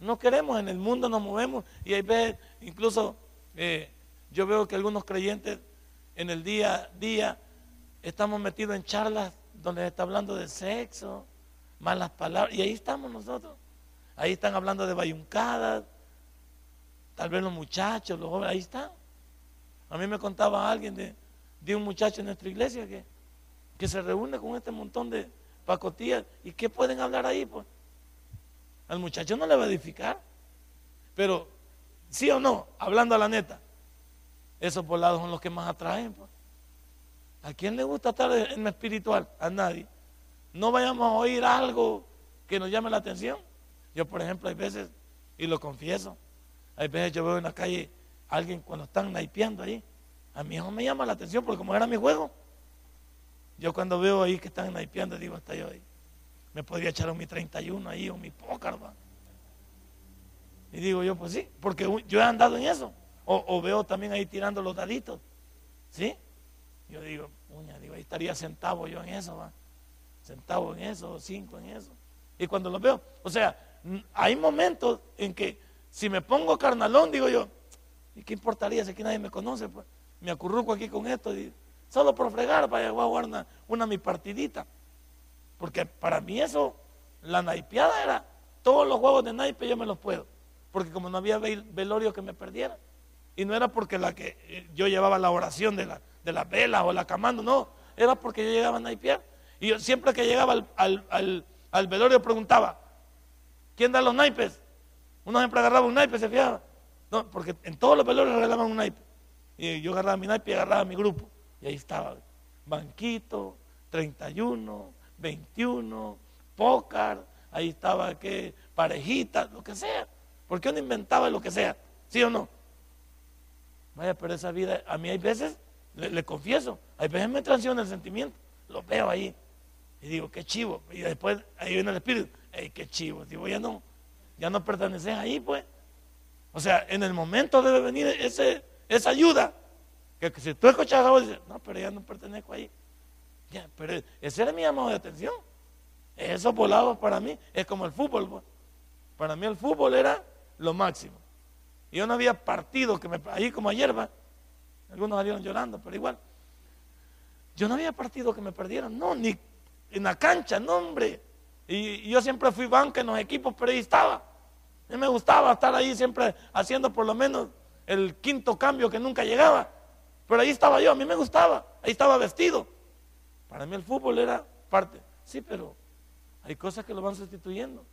no queremos, en el mundo nos movemos y hay veces, incluso eh, yo veo que algunos creyentes en el día a día estamos metidos en charlas donde se está hablando de sexo, malas palabras, y ahí estamos nosotros. Ahí están hablando de bayuncadas, tal vez los muchachos, los jóvenes, ahí están. A mí me contaba alguien de, de un muchacho en nuestra iglesia que, que se reúne con este montón de pacotillas. ¿Y qué pueden hablar ahí? Pues al muchacho no le va a edificar. Pero, sí o no, hablando a la neta, esos volados son los que más atraen. Pues. ¿A quién le gusta estar en lo espiritual? A nadie. No vayamos a oír algo que nos llame la atención. Yo, por ejemplo, hay veces, y lo confieso, hay veces yo veo en la calle a alguien cuando están naipeando ahí. A mí no me llama la atención porque como era mi juego, yo cuando veo ahí que están naipeando, digo, hasta yo ahí. Me podría echar un mi 31 ahí o mi pócar, Y digo yo, pues sí, porque yo he andado en eso. O, veo también ahí tirando los daditos. ¿Sí? Yo digo, uña, digo, ahí estaría sentado yo en eso, va. Sentado en eso, cinco en eso. Y cuando lo veo, o sea, hay momentos en que si me pongo carnalón, digo yo, ¿y qué importaría si aquí nadie me conoce? Pues me acurruco aquí con esto, solo por fregar, para jugar una, una mi partidita. Porque para mí eso, la naipeada era, todos los juegos de naipe yo me los puedo. Porque como no había velorio que me perdiera. Y no era porque la que eh, yo llevaba la oración de la, de la vela o la camando, no. Era porque yo llegaba a naipear. Y yo siempre que llegaba al, al velorio preguntaba, ¿quién da los naipes? Uno siempre agarraba un naipe, se fijaba. No, porque en todos los velorios regalaban un naipe. Y yo agarraba mi naipe y agarraba mi grupo. Y ahí estaba, banquito, 31, 21, pócar, ahí estaba que parejita, lo que sea. ¿Por qué uno inventaba lo que sea? ¿Sí o no? Vaya, pero esa vida, a mí hay veces, le, confieso, hay veces me transiciona el sentimiento, lo veo ahí y digo, qué chivo. Y después ahí viene el espíritu, hey, qué chivo. Digo, ya no, ya no perteneces ahí, pues. O sea, en el momento debe venir ese, esa ayuda que, si tú escuchas algo, dices, no, pero ya no pertenezco ahí. Ya, pero ese era mi llamado de atención. Esos volados para mí es como el fútbol. Pues. Para mí el fútbol era lo máximo. Yo no había partido que me, ahí como ayer, ¿va? algunos salieron llorando, pero igual. Yo no había partido que me perdieran, no, ni en la cancha, no, hombre. Y, yo siempre fui banca en los equipos, pero ahí estaba. A mí me gustaba estar ahí siempre haciendo por lo menos el quinto cambio que nunca llegaba. Pero ahí estaba yo, a mí me gustaba, ahí estaba vestido. Para mí el fútbol era parte. Sí, pero hay cosas que lo van sustituyendo.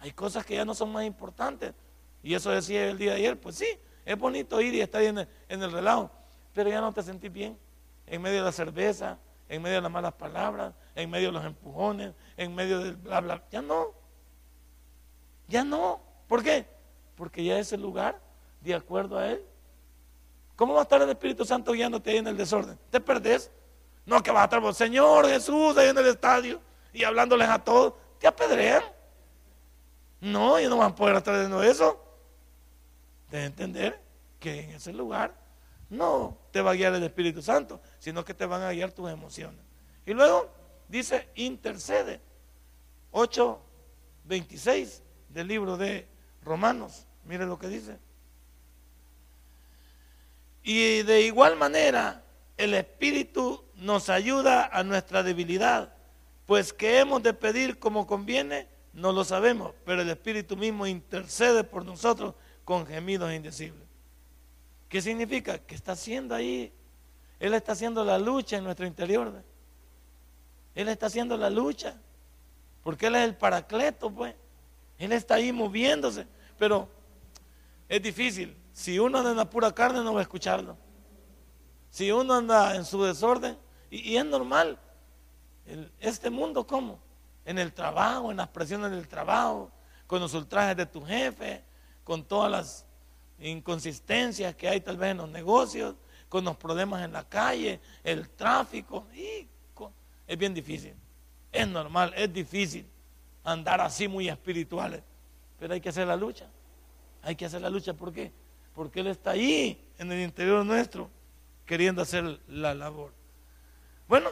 Hay cosas que ya no son más importantes. Y eso decía el día de ayer, pues sí, es bonito ir y estar en el, en el relajo, pero ya no te sentís bien en medio de la cerveza, en medio de las malas palabras, en medio de los empujones, en medio del bla bla. Ya no. Ya no. ¿Por qué? porque ya es el lugar de acuerdo a Él. ¿Cómo va a estar el Espíritu Santo guiándote ahí en el desorden? ¿Te perdés? No, que va a estar, Señor Jesús, ahí en el estadio y hablándoles a todos. Te apedrean. No, y no van a poder estar haciendo eso. Debes entender que en ese lugar no te va a guiar el Espíritu Santo, sino que te van a guiar tus emociones. Y luego dice, intercede. 8.26 del libro de Romanos. Mire lo que dice. Y de igual manera, el Espíritu nos ayuda a nuestra debilidad, pues que hemos de pedir como conviene, no lo sabemos, pero el Espíritu mismo intercede por nosotros con gemidos indecibles. ¿Qué significa? Que está haciendo ahí, Él está haciendo la lucha en nuestro interior. Él está haciendo la lucha, porque Él es el paracleto, pues. Él está ahí moviéndose, pero es difícil. Si uno anda en la pura carne, no va a escucharlo. Si uno anda en su desorden, y, es normal. este mundo, ¿cómo? En el trabajo, en las presiones del trabajo, con los ultrajes de tu jefe, con todas las inconsistencias que hay tal vez en los negocios, con los problemas en la calle, el tráfico. Y es bien difícil. Es normal, es difícil andar así muy espirituales. Pero hay que hacer la lucha. Hay que hacer la lucha. ¿Por qué? Porque Él está ahí, en el interior nuestro, queriendo hacer la labor. Bueno,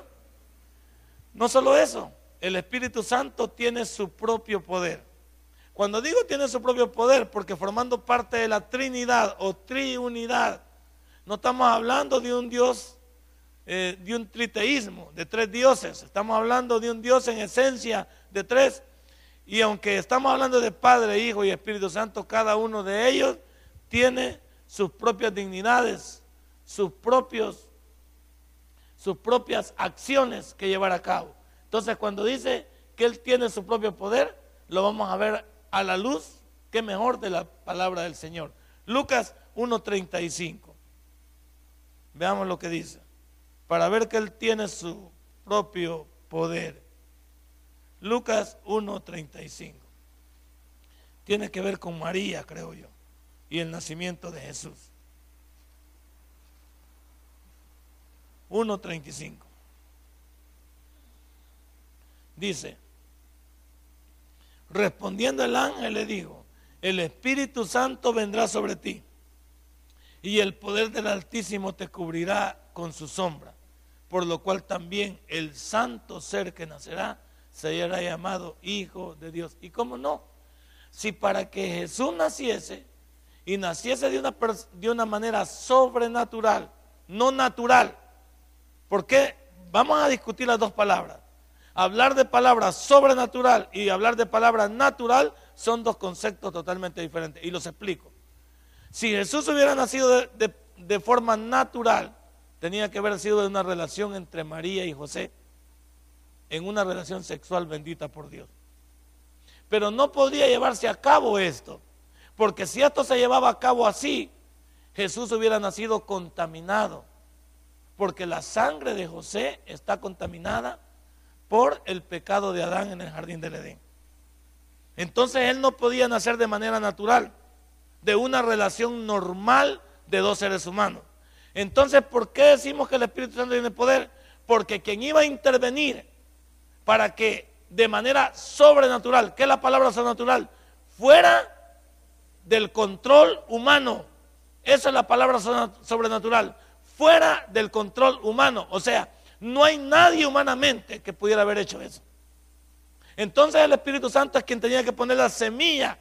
no solo eso, el Espíritu Santo tiene su propio poder. Cuando digo tiene su propio poder, porque formando parte de la Trinidad o Triunidad, no estamos hablando de un Dios, eh, de un triteísmo, de tres dioses. Estamos hablando de un Dios en esencia de tres. Y aunque estamos hablando de Padre, Hijo y Espíritu Santo, cada uno de ellos tiene sus propias dignidades, sus propios sus propias acciones que llevar a cabo. Entonces, cuando dice que Él tiene su propio poder, lo vamos a ver a la luz, que mejor de la palabra del Señor. Lucas 1.35. Veamos lo que dice. Para ver que Él tiene su propio poder. Lucas 1.35. Tiene que ver con María, creo yo, y el nacimiento de Jesús. 1.35. Dice, respondiendo el ángel le dijo, el Espíritu Santo vendrá sobre ti y el poder del Altísimo te cubrirá con su sombra, por lo cual también el santo ser que nacerá será llamado Hijo de Dios. ¿Y cómo no? Si para que Jesús naciese y naciese de una, de una manera sobrenatural, no natural, porque vamos a discutir las dos palabras. Hablar de palabra sobrenatural y hablar de palabra natural son dos conceptos totalmente diferentes. Y los explico. Si Jesús hubiera nacido de, forma natural, tenía que haber sido de una relación entre María y José, en una relación sexual bendita por Dios. Pero no podría llevarse a cabo esto, porque si esto se llevaba a cabo así, Jesús hubiera nacido contaminado porque la sangre de José está contaminada por el pecado de Adán en el jardín del Edén. Entonces él no podía nacer de manera natural, de una relación normal de dos seres humanos. Entonces, ¿por qué decimos que el Espíritu Santo tiene poder? Porque quien iba a intervenir para que de manera sobrenatural, ¿qué es la palabra sobrenatural? Fuera del control humano. Esa es la palabra sobrenatural fuera del control humano. O sea, no hay nadie humanamente que pudiera haber hecho eso. Entonces el Espíritu Santo es quien tenía que poner la semilla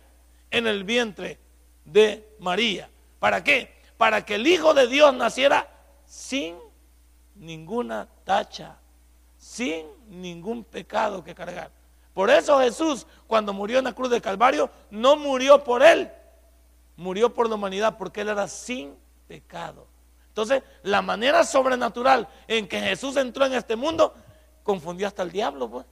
en el vientre de María. ¿Para qué? Para que el Hijo de Dios naciera sin ninguna tacha, sin ningún pecado que cargar. Por eso Jesús, cuando murió en la cruz del Calvario, no murió por él, murió por la humanidad, porque él era sin pecado. Entonces, la manera sobrenatural en que Jesús entró en este mundo confundió hasta el diablo, pues.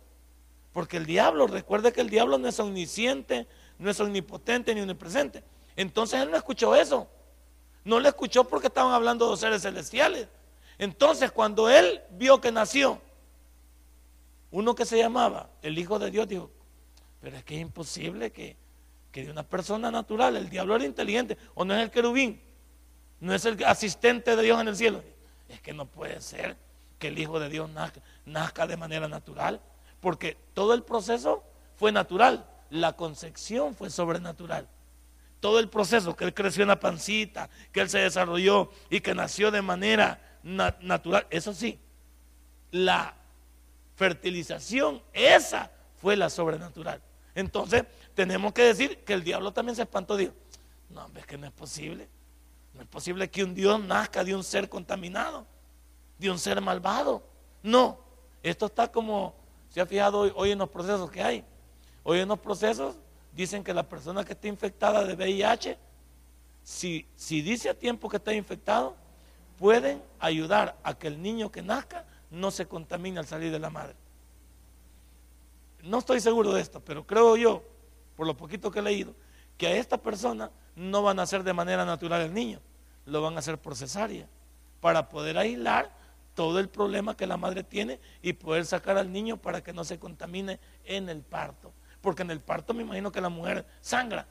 Porque el diablo, recuerde que el diablo no es omnisciente, no es omnipotente ni omnipresente. Entonces él no escuchó eso. No le escuchó porque estaban hablando de seres celestiales. Entonces, cuando él vio que nació uno que se llamaba el Hijo de Dios, dijo, pero es que es imposible que, que de una persona natural, el diablo era inteligente, o no es el querubín, no es el asistente de Dios en el cielo. Es que no puede ser que el Hijo de Dios nazca, de manera natural, porque todo el proceso fue natural, la concepción fue sobrenatural. Todo el proceso, que él creció en la pancita, que él se desarrolló y que nació de manera natural, eso sí, la fertilización, esa fue la sobrenatural. Entonces, tenemos que decir que el diablo también se espantó. Dios. no, hombre, es que no es posible. No es posible que un Dios nazca de un ser contaminado, de un ser malvado. No, esto está como, se ha fijado hoy, en los procesos que hay. Hoy en los procesos dicen que la persona que está infectada de VIH, si, si dice a tiempo que está infectado, pueden ayudar a que el niño que nazca no se contamine al salir de la madre. No estoy seguro de esto, pero creo yo, por lo poquito que he leído, que a esta persona no van a hacer de manera natural el niño, lo van a hacer por cesárea, para poder aislar todo el problema que la madre tiene y poder sacar al niño para que no se contamine en el parto. Porque en el parto me imagino que la mujer sangra,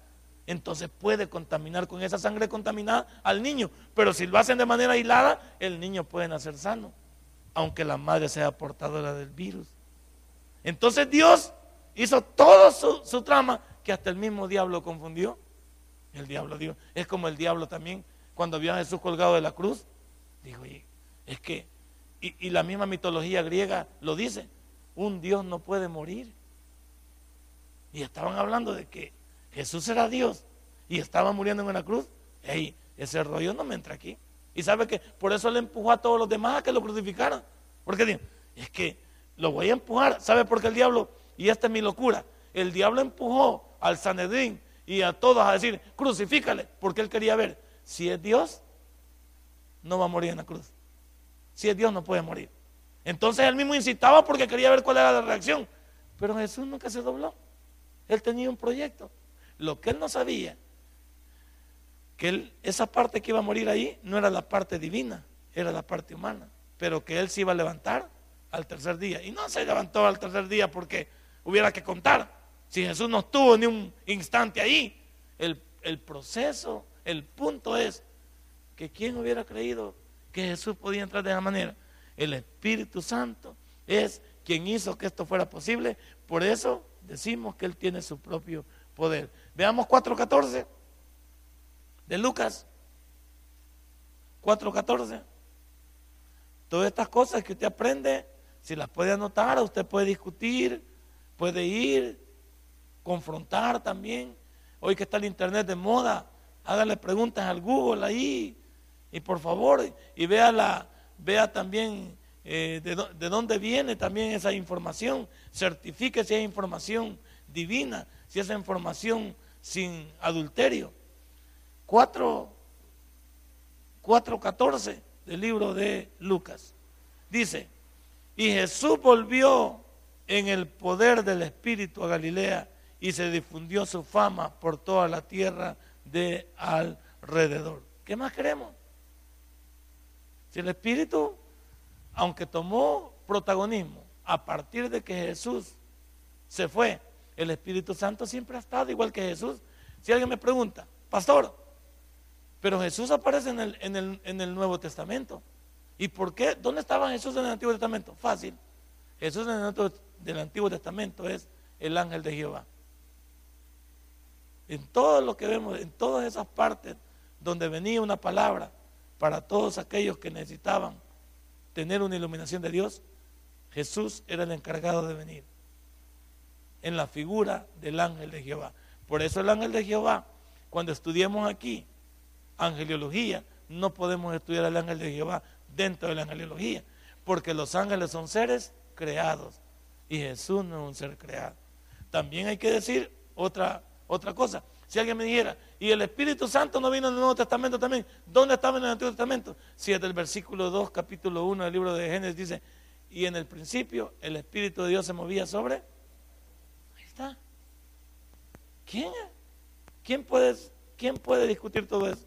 entonces puede contaminar con esa sangre contaminada al niño. Pero si lo hacen de manera aislada, el niño puede nacer sano, aunque la madre sea portadora del virus. Entonces Dios hizo todo su, trama que hasta el mismo diablo confundió. El diablo dijo, es como el diablo también, cuando vio a Jesús colgado de la cruz, dijo, es que, y, y la misma mitología griega lo dice, un Dios no puede morir. Y estaban hablando de que Jesús era Dios y estaba muriendo en una cruz. Ey, ese rollo no me entra aquí. Y sabe que por eso le empujó a todos los demás a que lo crucificaran. Porque es que lo voy a empujar. ¿Sabe por qué el diablo? Y esta es mi locura. El diablo empujó al Sanedrín y a todos a decir, crucifícale, porque él quería ver si es Dios, no va a morir en la cruz. Si es Dios, no puede morir. Entonces él mismo incitaba porque quería ver cuál era la reacción. Pero Jesús nunca se dobló. Él tenía un proyecto. Lo que él no sabía, que esa parte que iba a morir ahí no era la parte divina, era la parte humana. Pero que él se iba a levantar al tercer día. Y no se levantó al tercer día porque hubiera que contar. Si Jesús no estuvo ni un instante ahí, el, el proceso, el punto es que quién hubiera creído que Jesús podía entrar de esa manera. El Espíritu Santo es quien hizo que esto fuera posible. Por eso decimos que Él tiene su propio poder. Veamos 4.14 de Lucas. 4.14. Todas estas cosas que usted aprende si las puede anotar, usted puede discutir, puede ir, confrontar también. Hoy que está el internet de moda, hágale preguntas al Google ahí. Y por favor, y vea, la, vea también eh, de, de, dónde viene también esa información. Certifique si es información divina, si es información sin adulterio. 4.14 del libro de Lucas. Dice, y Jesús volvió en el poder del Espíritu a Galilea y se difundió su fama por toda la tierra de alrededor. ¿Qué más queremos? Si el Espíritu, aunque tomó protagonismo a partir de que Jesús se fue, el Espíritu Santo siempre ha estado igual que Jesús. Si alguien me pregunta, pastor, pero Jesús aparece en el, en el, en el Nuevo Testamento. ¿Y por qué? ¿Dónde estaba Jesús en el Antiguo Testamento? Fácil. Jesús en el del Antiguo Testamento es el ángel de Jehová. En todo lo que vemos, en todas esas partes donde venía una palabra para todos aquellos que necesitaban tener una iluminación de Dios, Jesús era el encargado de venir en la figura del ángel de Jehová. Por eso el ángel de Jehová, cuando estudiemos aquí angeliología, no podemos estudiar al ángel de Jehová dentro de la angelología, porque los ángeles son seres creados y Jesús no es un ser creado. También hay que decir otra, otra cosa. Si alguien me dijera, y el Espíritu Santo no vino en el Nuevo Testamento también, ¿dónde estaba en el Antiguo Testamento? Si es del versículo 2, capítulo 1 del libro de Génesis dice, y en el principio el Espíritu de Dios se movía sobre. Ahí está. ¿Quién? ¿Quién puede, quién puede discutir todo eso?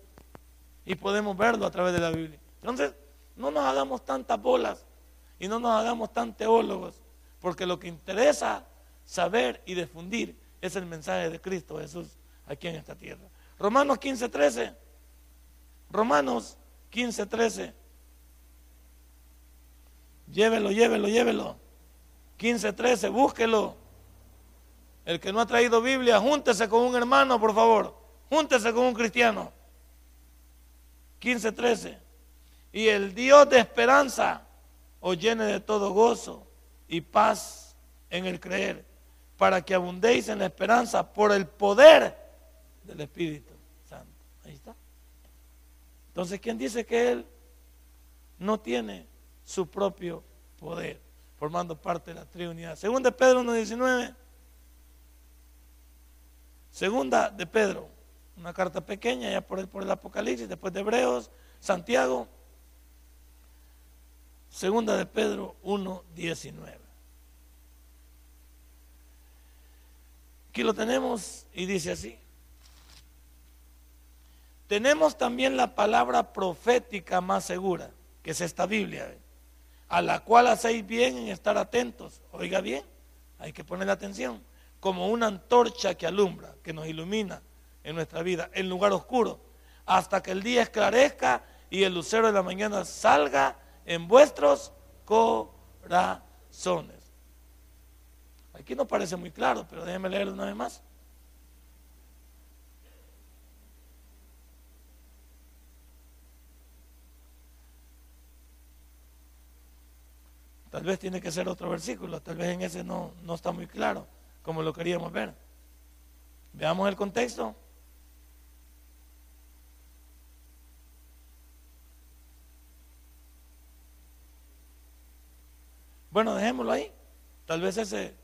Y podemos verlo a través de la Biblia. Entonces, no nos hagamos tantas bolas y no nos hagamos tan teólogos, porque lo que interesa saber y difundir es el mensaje de Cristo Jesús, aquí en esta tierra. Romanos 15, 13. Romanos 15, 13. Llévelo, llévelo, llévelo. 15, 13, búsquelo. El que no ha traído Biblia, júntese con un hermano, por favor. Júntese con un cristiano. 15, 13. Y el Dios de esperanza os llene de todo gozo y paz en el creer, para que abundéis en la esperanza por el poder del Espíritu Santo. Ahí está. Entonces, ¿quién dice que Él no tiene su propio poder, formando parte de la Trinidad? Segunda de Pedro 1.19. Segunda de Pedro, una carta pequeña, ya por el, por el Apocalipsis, después de Hebreos, Santiago. Segunda de Pedro 1.19. Aquí lo tenemos y dice así. Tenemos también la palabra profética más segura, que es esta Biblia, ¿eh? a la cual hacéis bien en estar atentos. Oiga bien, hay que ponerle atención, como una antorcha que alumbra, que nos ilumina en nuestra vida, en lugar oscuro, hasta que el día esclarezca y el lucero de la mañana salga en vuestros corazones. Aquí no parece muy claro, pero déjenme leerlo una vez más. Tal vez tiene que ser otro versículo, tal vez en ese no, no está muy claro como lo queríamos ver. Veamos el contexto. Bueno, dejémoslo ahí. Tal vez ese,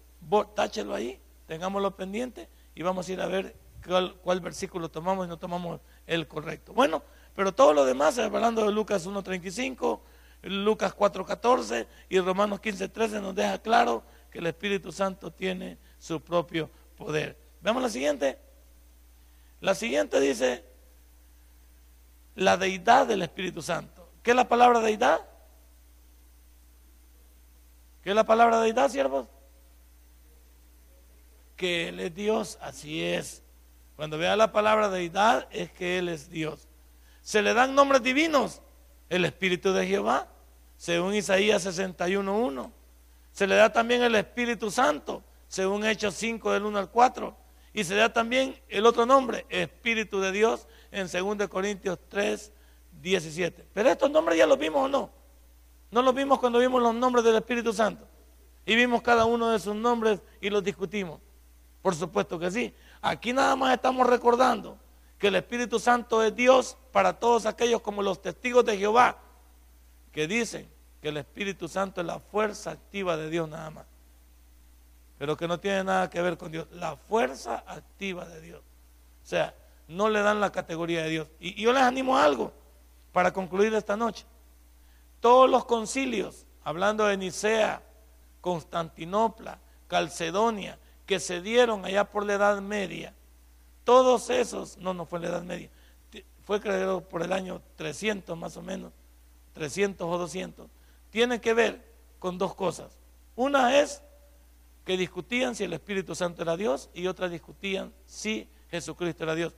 táchelo ahí, tengámoslo pendiente y vamos a ir a ver cuál, versículo tomamos y no tomamos el correcto. Bueno, pero todo lo demás, hablando de Lucas 1.35, Lucas 4:14 y Romanos 15:13 nos deja claro que el Espíritu Santo tiene su propio poder. Veamos la siguiente. La siguiente dice la deidad del Espíritu Santo. ¿Qué es la palabra deidad? ¿Qué es la palabra deidad, siervos? Que Él es Dios, así es. Cuando vea la palabra deidad es que Él es Dios. Se le dan nombres divinos el Espíritu de Jehová, según Isaías 61.1. Se le da también el Espíritu Santo, según Hechos 5 del 1 al 4. Y se le da también el otro nombre, Espíritu de Dios, en 2 Corintios 3, 17. Pero estos nombres ya los vimos o no. No los vimos cuando vimos los nombres del Espíritu Santo. Y vimos cada uno de sus nombres y los discutimos. Por supuesto que sí. Aquí nada más estamos recordando que el Espíritu Santo es Dios para todos aquellos como los testigos de Jehová, que dicen que el Espíritu Santo es la fuerza activa de Dios nada más, pero que no tiene nada que ver con Dios, la fuerza activa de Dios. O sea, no le dan la categoría de Dios. Y, yo les animo a algo para concluir esta noche. Todos los concilios, hablando de Nicea, Constantinopla, Calcedonia, que se dieron allá por la Edad Media, todos esos, no, no fue la Edad Media, fue creado por el año 300 más o menos, 300 o 200, tienen que ver con dos cosas. Una es que discutían si el Espíritu Santo era Dios y otra discutían si Jesucristo era Dios.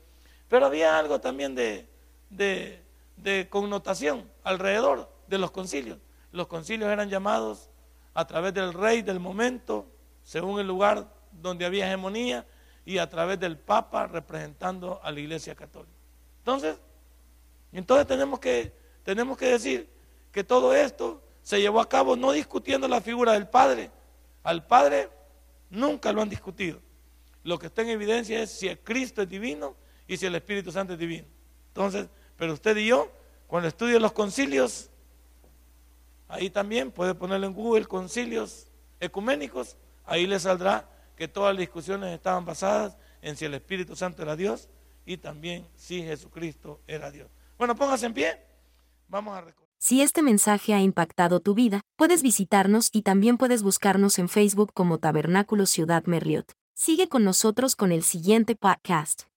Pero había algo también de, de connotación alrededor de los concilios. Los concilios eran llamados a través del rey del momento, según el lugar donde había hegemonía, y a través del Papa representando a la Iglesia Católica. Entonces, entonces tenemos que, tenemos que decir que todo esto se llevó a cabo no discutiendo la figura del Padre. Al Padre nunca lo han discutido. Lo que está en evidencia es si el Cristo es divino y si el Espíritu Santo es divino. Entonces, pero usted y yo, cuando estudien los concilios, ahí también puede ponerlo en Google concilios ecuménicos, ahí le saldrá que todas las discusiones estaban basadas en si el Espíritu Santo era Dios y también si Jesucristo era Dios. Bueno, póngase en pie. Vamos a Si este mensaje ha impactado tu vida, puedes visitarnos y también puedes buscarnos en Facebook como Tabernáculo Ciudad Merliot. Sigue con nosotros con el siguiente podcast.